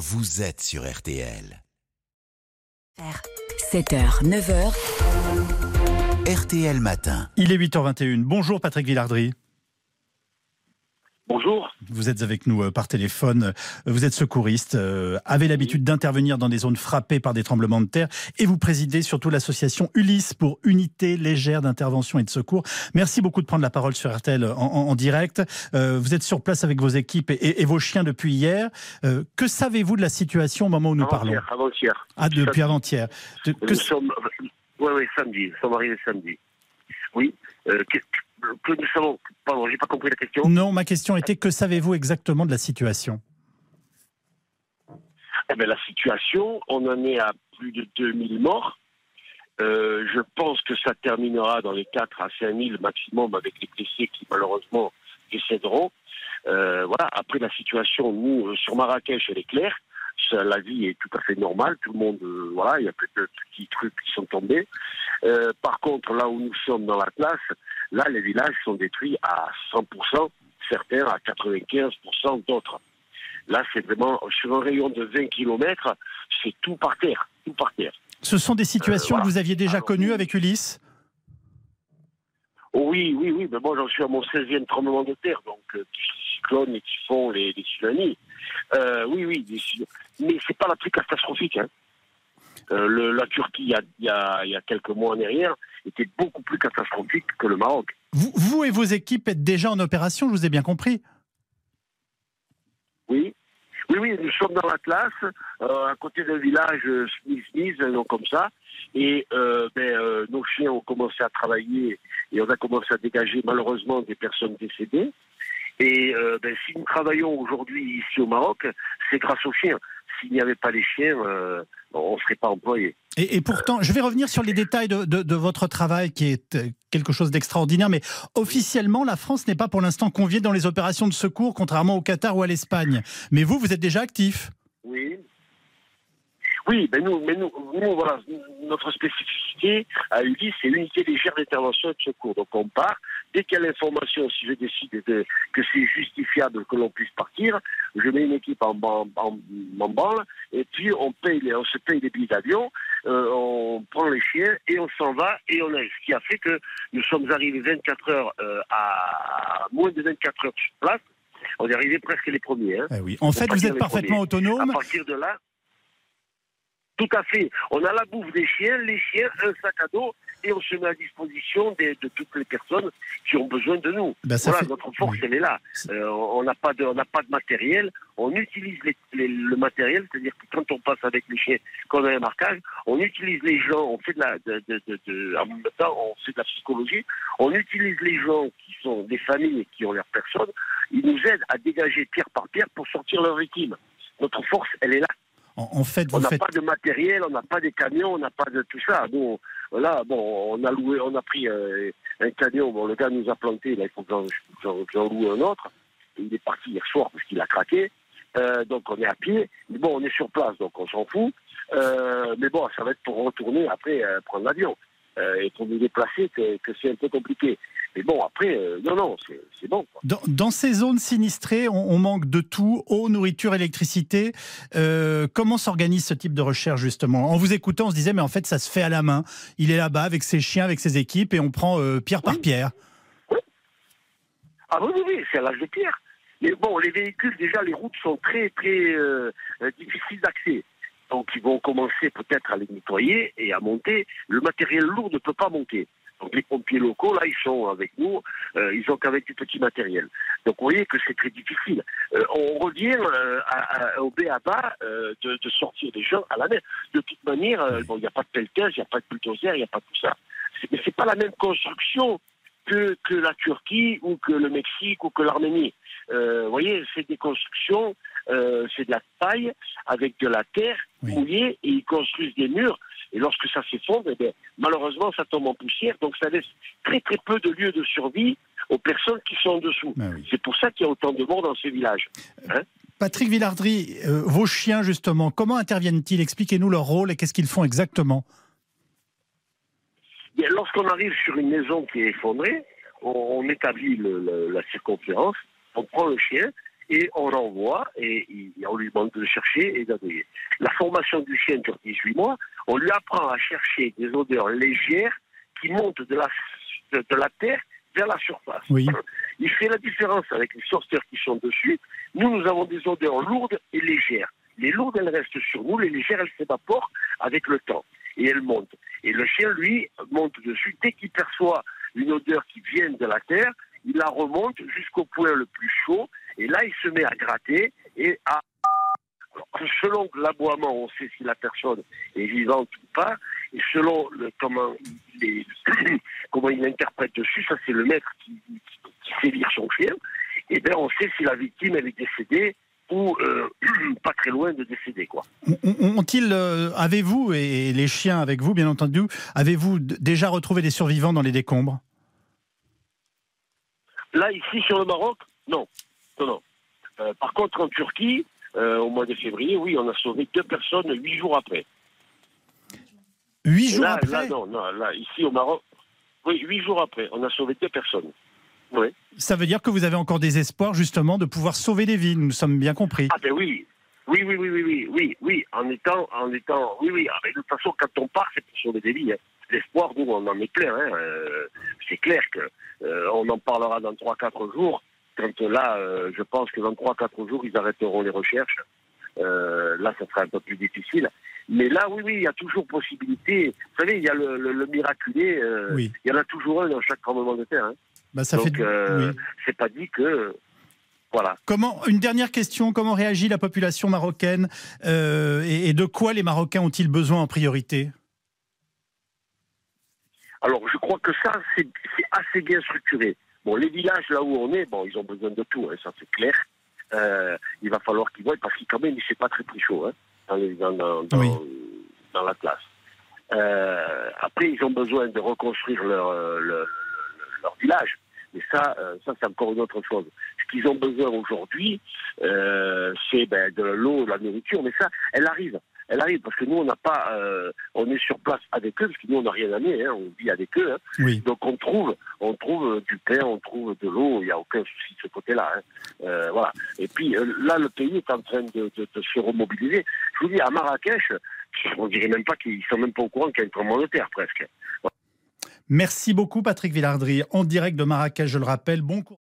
vous êtes sur RTL. 7h, 9h, RTL Matin. Il est 8h21. Bonjour Patrick Villardry. Bonjour. Vous êtes avec nous euh, par téléphone. Vous êtes secouriste, euh, avez l'habitude d'intervenir dans des zones frappées par des tremblements de terre et vous présidez surtout l'association Ulysse pour Unité légère d'intervention et de secours. Merci beaucoup de prendre la parole sur RTL en, en- en direct. Euh, vous êtes sur place avec vos équipes et, et- et vos chiens depuis hier. Euh, que savez-vous de la situation au moment où nous parlons? Avant-hier, avant-hier. Ah, depuis avant-hier. Que-. Oui, oui, samedi. Nous sommes arrivés samedi. Oui. Euh, que, que nous savons. Pardon, j'ai pas compris la question. Non, ma question était que savez-vous exactement de la situation? Eh ben, la situation, on en est à plus de 2000 morts. Euh, je pense que ça terminera dans les 4 à 5000 maximum avec les blessés qui malheureusement décéderont. Euh, voilà. Après la situation, nous, euh, sur Marrakech, elle est claire. Ça, la vie est tout à fait normale. Tout le monde, euh, voilà, il y a plus de petits trucs qui sont tombés. Par contre, là où nous sommes dans la classe, là, les villages sont détruits à 100%, certains à 95%, d'autres. Là, c'est vraiment sur un rayon de 20 km, c'est tout par terre, tout par terre. Ce sont des situations Euh, voilà. que vous aviez déjà Alors, connues avec Ulysse? Oh oui, oui, oui, mais moi j'en suis à mon 16e tremblement de terre, donc euh, les cyclones et typhons, les, les tsunamis. Euh, oui, oui, cy- mais c'est pas la plus catastrophique. Hein. Euh, le- la Turquie, il y, a, il y a- il y a quelques mois en arrière, était beaucoup plus catastrophique que le Maroc. vous, vous et vos équipes êtes déjà en opération, je vous ai bien compris. Oui. Oui, oui, nous sommes dans la classe, euh, à côté d'un village euh, Smith Smith, un nom comme ça. Et euh, ben, euh, nos chiens ont commencé à travailler et on a commencé à dégager malheureusement des personnes décédées. Et ben, si nous travaillons aujourd'hui ici au Maroc, c'est grâce aux chiens. S'il n'y avait pas les chiens, on ne serait pas employés. Et, pourtant, je vais revenir sur les détails de, de- de votre travail qui est euh, quelque chose d'extraordinaire, mais officiellement, la France n'est pas pour l'instant conviée dans les opérations de secours, contrairement au Qatar ou à l'Espagne. Mais vous, vous êtes déjà actif. Oui. Oui, ben nous, mais nous, nous, voilà, notre spécificité à Ulysse, c'est l'unité légère d'intervention et de secours. Donc on part, dès qu'il y a l'information, si je décide de- que c'est justifiable que l'on puisse partir, je mets une équipe en, en, en, et puis on, paye les, on se paye des billets d'avion, euh, on prend les chiens et on s'en va, et on a, ce qui a fait que nous sommes arrivés 24 heures euh, à moins de 24 heures sur place. On est arrivé presque les premiers. Hein. Eh oui. En fait, vous êtes les parfaitement À autonome. partir de là, tout à fait. On a la bouffe des chiens, les chiens, un sac à dos, et on se met à disposition des- de toutes les personnes qui ont besoin de nous. Ben, voilà, fait- notre force, oui. elle est là. Euh, on n'a pas de, on pas de matériel. On utilise les- les- le matériel, c'est-à-dire que quand on passe avec les chiens, qu'on a un marquage, on utilise les gens. On fait de la, de, de- en même temps, on fait de la psychologie. On utilise les gens qui sont des familles et qui ont leurs personnes. Ils nous aident à dégager pierre par pierre pour sortir leurs victimes. Notre force, elle est là. En, en fait, On n'a faites. pas de matériel, on n'a pas des camions, on n'a pas de tout ça. Nous, là, bon, on a loué, on a pris euh, un camion. Bon, le gars nous a planté. Là, il faut que j'en- loue un autre. Il est parti hier soir parce qu'il a craqué. Euh, donc on est à pied. Mais bon, on est sur place, donc on s'en fout. Euh, mais bon, ça va être pour retourner après prendre l'avion et pour nous déplacer que, que c'est un peu compliqué. Mais bon, après, euh, non, non, c'est bon. quoi. Dans, dans ces zones sinistrées, on, on manque de tout eau, nourriture, électricité. Euh, comment s'organise ce type de recherche justement? En vous écoutant, on se disait mais en fait ça se fait à la main. Il est là-bas avec ses chiens, avec ses équipes et on prend euh, pierre par Oui. pierre. Ah oui, oui, oui, c'est à l'âge de pierre. Mais bon, les véhicules, déjà, les routes sont très, très difficiles d'accès. Donc, ils vont commencer peut-être à les nettoyer et à monter. Le matériel lourd ne peut pas monter. Donc, les pompiers locaux, là, ils sont avec nous. Euh, ils ont qu'avec du petit matériel. Donc, vous voyez que c'est très difficile. Euh, on revient euh, à- à- au B.A.B.A. de, de sortir des gens à la mer. De toute manière, bon, il n'y a pas de pelletage, il n'y a pas de bulldozer, il n'y a pas tout ça. Mais c'est pas la même construction que, que la Turquie ou que le Mexique ou que l'Arménie. Euh, vous voyez, c'est des constructions, euh, c'est de la paille avec de la terre Oui. mouillée et ils construisent des murs. Et lorsque ça s'effondre, eh malheureusement, ça tombe en poussière. Donc ça laisse très très peu de lieux de survie aux personnes qui sont en dessous. Ah oui. C'est pour ça qu'il y a autant de morts dans ces villages. Patrick Villardry, euh, vos chiens justement, comment interviennent-ils? Expliquez-nous leur rôle et qu'est-ce qu'ils font exactement? Lorsqu'on arrive sur une maison qui est effondrée, on, on établit le- le- la circonférence, on prend le chien et on l'envoie et, on lui demande de le chercher et d'adouiller. La formation du chien dure 18 mois. On lui apprend à chercher des odeurs légères qui montent de la, de, la terre vers la surface. Il fait la différence avec les sorcières qui sont dessus. Nous, nous avons des odeurs lourdes et légères. Les lourdes, elles restent sur nous, les légères, elles s'évaporent avec le temps et elles montent. Et le chien, lui, monte dessus. Dès qu'il perçoit une odeur qui vient de la terre, il la remonte jusqu'au point le plus chaud, et là, il se met à gratter et à selon l'aboiement, on sait si la personne est vivante ou pas, et selon comment, il interprète dessus, ça c'est le maître qui, sait lire son chien, et bien on sait si la victime elle est décédée ou euh, pas très loin de décéder. Quoi. Ont-ils, euh, avez-vous, et les chiens avec vous bien entendu, avez-vous déjà retrouvé des survivants dans les décombres? Là, ici, sur le Maroc, non. Non, non. Euh, par contre, en Turquie, au mois de février, oui, on a sauvé deux personnes huit jours après. Huit jours après Là, non, non, là, ici au Maroc, oui, huit jours après, on a sauvé deux personnes. Oui. Ça veut dire que vous avez encore des espoirs, justement, de pouvoir sauver des vies, nous sommes bien compris. Ah ben oui, oui, oui, oui, oui, oui, oui, en étant, en étant, oui, oui, ah, de toute façon, quand on part, c'est pour sauver des vies. Hein. L'espoir, nous, on en est clair. Hein. Euh, c'est clair que euh, on en parlera dans 3-4 jours. Quand là, euh, je pense que dans 3-4 jours, ils arrêteront les recherches. là, ça sera un peu plus difficile. Mais là, oui, oui, il y a toujours possibilité. Vous savez, il y a le, miraculé. Il y en a toujours un dans chaque tremblement de terre. Hein. Bah, ça Donc, fait... c'est pas dit que voilà. Comment, une dernière question, comment réagit la population marocaine et, de quoi les Marocains ont-ils besoin en priorité? Alors, je crois que ça, c'est assez bien structuré. Bon, les villages, là où on est, bon, ils ont besoin de tout, hein, ça c'est clair. Euh, il va falloir qu'ils voient, parce qu'il quand même, il pas très très chaud hein, dans, dans, dans, dans, la classe. Euh, après, ils ont besoin de reconstruire leur, leur, leur village. Mais ça, euh, ça c'est encore une autre chose. Ce qu'ils ont besoin aujourd'hui, euh, c'est ben, de l'eau, de la nourriture, mais ça, elle arrive elle arrive parce que nous on n'a pas, euh, on est sur place avec eux parce que nous on n'a rien amené, hein, on vit avec eux. Hein. Donc on trouve, on trouve du pain, on trouve de l'eau, il n'y a aucun souci de ce côté-là. Hein. Euh, voilà. Et puis là le pays est en train de, se remobiliser. Je vous dis à Marrakech, on dirait même pas qu'ils sont même pas au courant qu'il y a un tremblement de terre presque. Merci beaucoup Patrick Villardry, en direct de Marrakech, je le rappelle. Bon cours.